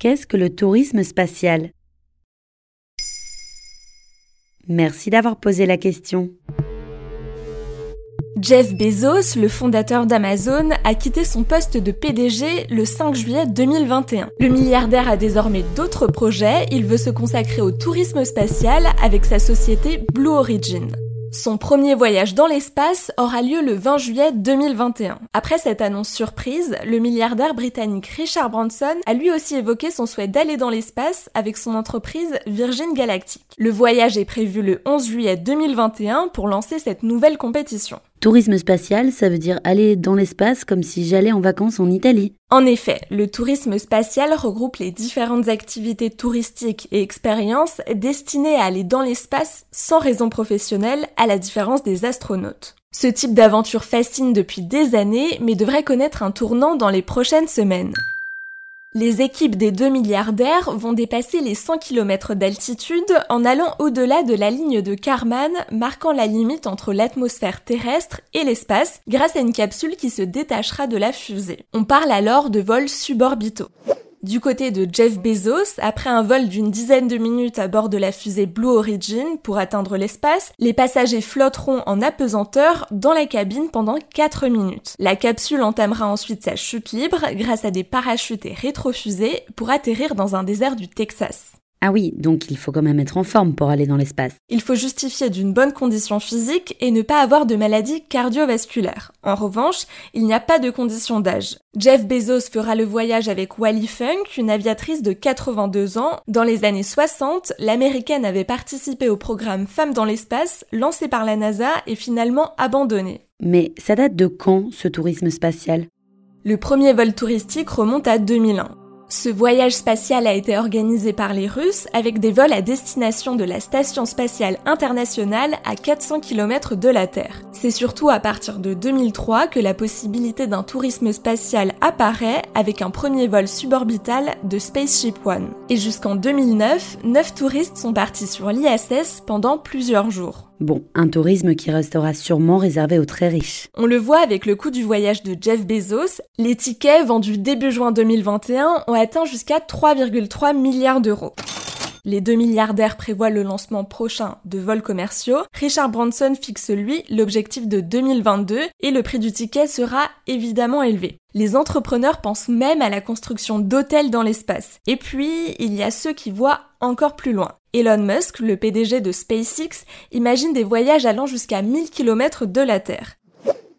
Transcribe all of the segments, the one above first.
Qu'est-ce que le tourisme spatial? Merci d'avoir posé la question. Jeff Bezos, le fondateur d'Amazon, a quitté son poste de PDG le 5 juillet 2021. Le milliardaire a désormais d'autres projets, il veut se consacrer au tourisme spatial avec sa société Blue Origin. Son premier voyage dans l'espace aura lieu le 20 juillet 2021. Après cette annonce surprise, le milliardaire britannique Richard Branson a lui aussi évoqué son souhait d'aller dans l'espace avec son entreprise Virgin Galactic. Le voyage est prévu le 11 juillet 2021 pour lancer cette nouvelle compétition. Tourisme spatial, ça veut dire aller dans l'espace comme si j'allais en vacances en Italie. En effet, le tourisme spatial regroupe les différentes activités touristiques et expériences destinées à aller dans l'espace sans raison professionnelle, à la différence des astronautes. Ce type d'aventure fascine depuis des années, mais devrait connaître un tournant dans les prochaines semaines. Les équipes des deux milliardaires vont dépasser les 100 km d'altitude en allant au-delà de la ligne de Kármán, marquant la limite entre l'atmosphère terrestre et l'espace grâce à une capsule qui se détachera de la fusée. On parle alors de vols suborbitaux. Du côté de Jeff Bezos, après un vol d'une dizaine de minutes à bord de la fusée Blue Origin pour atteindre l'espace, les passagers flotteront en apesanteur dans la cabine pendant 4 minutes. La capsule entamera ensuite sa chute libre grâce à des parachutes et rétrofusées pour atterrir dans un désert du Texas. Ah oui, donc il faut quand même être en forme pour aller dans l'espace. Il faut justifier d'une bonne condition physique et ne pas avoir de maladie cardiovasculaire. En revanche, il n'y a pas de condition d'âge. Jeff Bezos fera le voyage avec Wally Funk, une aviatrice de 82 ans. Dans les années 60, l'américaine avait participé au programme Femmes dans l'espace, lancé par la NASA et finalement abandonné. Mais ça date de quand ce tourisme spatial? Le premier vol touristique remonte à 2001. Ce voyage spatial a été organisé par les Russes avec des vols à destination de la Station spatiale internationale à 400 km de la Terre. C'est surtout à partir de 2003 que la possibilité d'un tourisme spatial apparaît avec un premier vol suborbital de Spaceship One. Et jusqu'en 2009, 9 touristes sont partis sur l'ISS pendant plusieurs jours. Bon, un tourisme qui restera sûrement réservé aux très riches. On le voit avec le coût du voyage de Jeff Bezos, les tickets vendus début juin 2021 ont atteint jusqu'à 3,3 milliards d'euros. Les deux milliardaires prévoient le lancement prochain de vols commerciaux. Richard Branson fixe lui l'objectif de 2022 et le prix du ticket sera évidemment élevé. Les entrepreneurs pensent même à la construction d'hôtels dans l'espace. Et puis, il y a ceux qui voient encore plus loin. Elon Musk, le PDG de SpaceX, imagine des voyages allant jusqu'à 1000 km de la Terre.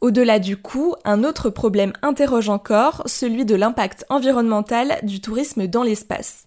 Au-delà du coût, un autre problème interroge encore, celui de l'impact environnemental du tourisme dans l'espace.